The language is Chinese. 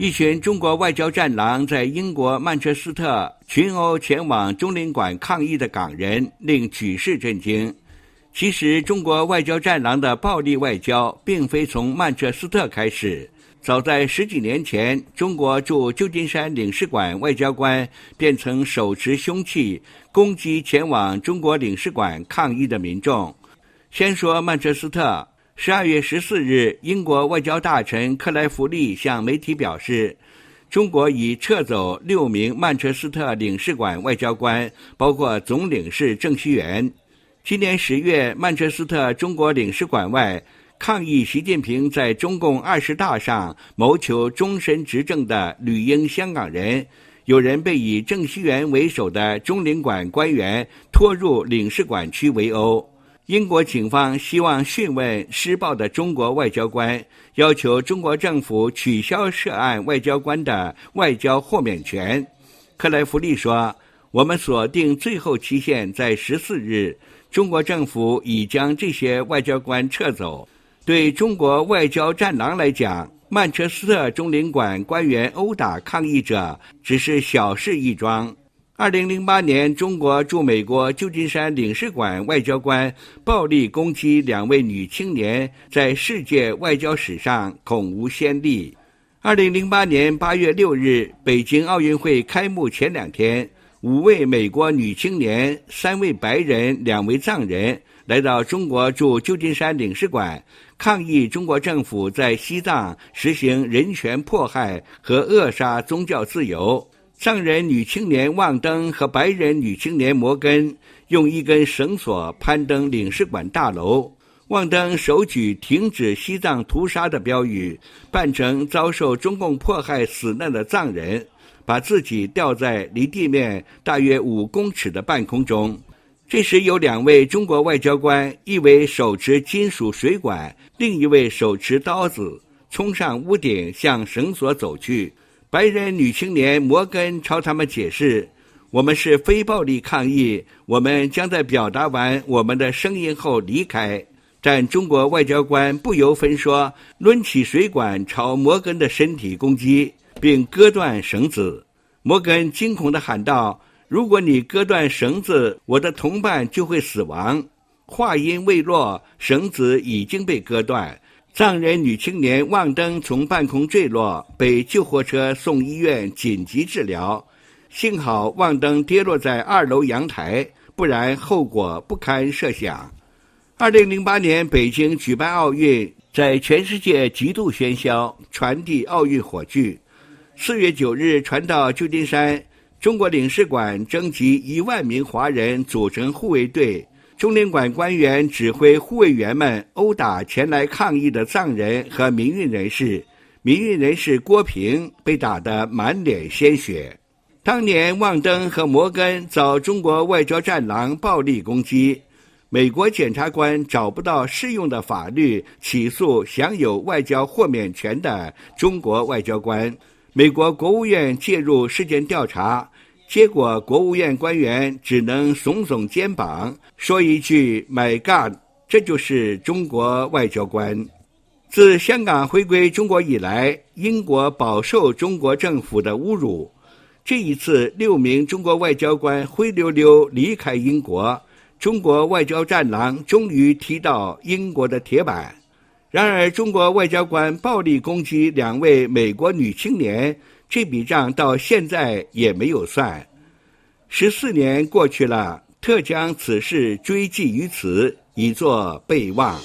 一群中国外交战狼在英国曼彻斯特群殴前往中领馆抗议的港人，令举世震惊。其实，中国外交战狼的暴力外交并非从曼彻斯特开始。早在十几年前，中国驻旧金山领事馆外交官便曾手持凶器攻击前往中国领事馆抗议的民众。先说曼彻斯特。十二月十四日，英国外交大臣克莱弗利向媒体表示，中国已撤走六名曼彻斯特领事馆外交官，包括总领事郑希元。今年十月，曼彻斯特中国领事馆外抗议习近平在中共二十大上谋求终身执政的旅英香港人，有人被以郑希元为首的中领馆官员拖入领事馆区围殴。英国警方希望讯问施暴的中国外交官，要求中国政府取消涉案外交官的外交豁免权。克莱弗利说：“我们锁定最后期限在十四日，中国政府已将这些外交官撤走。对中国外交战狼来讲，曼彻斯特中领馆官员殴打抗议者只是小事一桩。”二零零八年，中国驻美国旧金山领事馆外交官暴力攻击两位女青年，在世界外交史上恐无先例。二零零八年八月六日，北京奥运会开幕前两天，五位美国女青年、三位白人、两位藏人来到中国驻旧金山领事馆，抗议中国政府在西藏实行人权迫害和扼杀宗教自由。藏人女青年旺登和白人女青年摩根用一根绳索攀登领事馆大楼。旺登手举“停止西藏屠杀”的标语，扮成遭受中共迫害死难的藏人，把自己吊在离地面大约五公尺的半空中。这时，有两位中国外交官，一位手持金属水管，另一位手持刀子，冲上屋顶向绳索走去。白人女青年摩根朝他们解释：“我们是非暴力抗议，我们将在表达完我们的声音后离开。”但中国外交官不由分说，抡起水管朝摩根的身体攻击，并割断绳子。摩根惊恐地喊道：“如果你割断绳子，我的同伴就会死亡。”话音未落，绳子已经被割断。藏人女青年望登从半空坠落，被救护车送医院紧急治疗。幸好望登跌落在二楼阳台，不然后果不堪设想。二零零八年北京举办奥运，在全世界极度喧嚣，传递奥运火炬。四月九日传到旧金山，中国领事馆征集一万名华人组成护卫队。中领馆官员指挥护卫员们殴打前来抗议的藏人和民运人士，民运人士郭平被打得满脸鲜血。当年旺登和摩根遭中国外交战狼暴力攻击，美国检察官找不到适用的法律起诉享有外交豁免权的中国外交官，美国国务院介入事件调查。结果，国务院官员只能耸耸肩膀，说一句 “My God”，这就是中国外交官。自香港回归中国以来，英国饱受中国政府的侮辱。这一次，六名中国外交官灰溜溜离开英国，中国外交战狼终于踢到英国的铁板。然而，中国外交官暴力攻击两位美国女青年。这笔账到现在也没有算，十四年过去了，特将此事追记于此，以作备忘。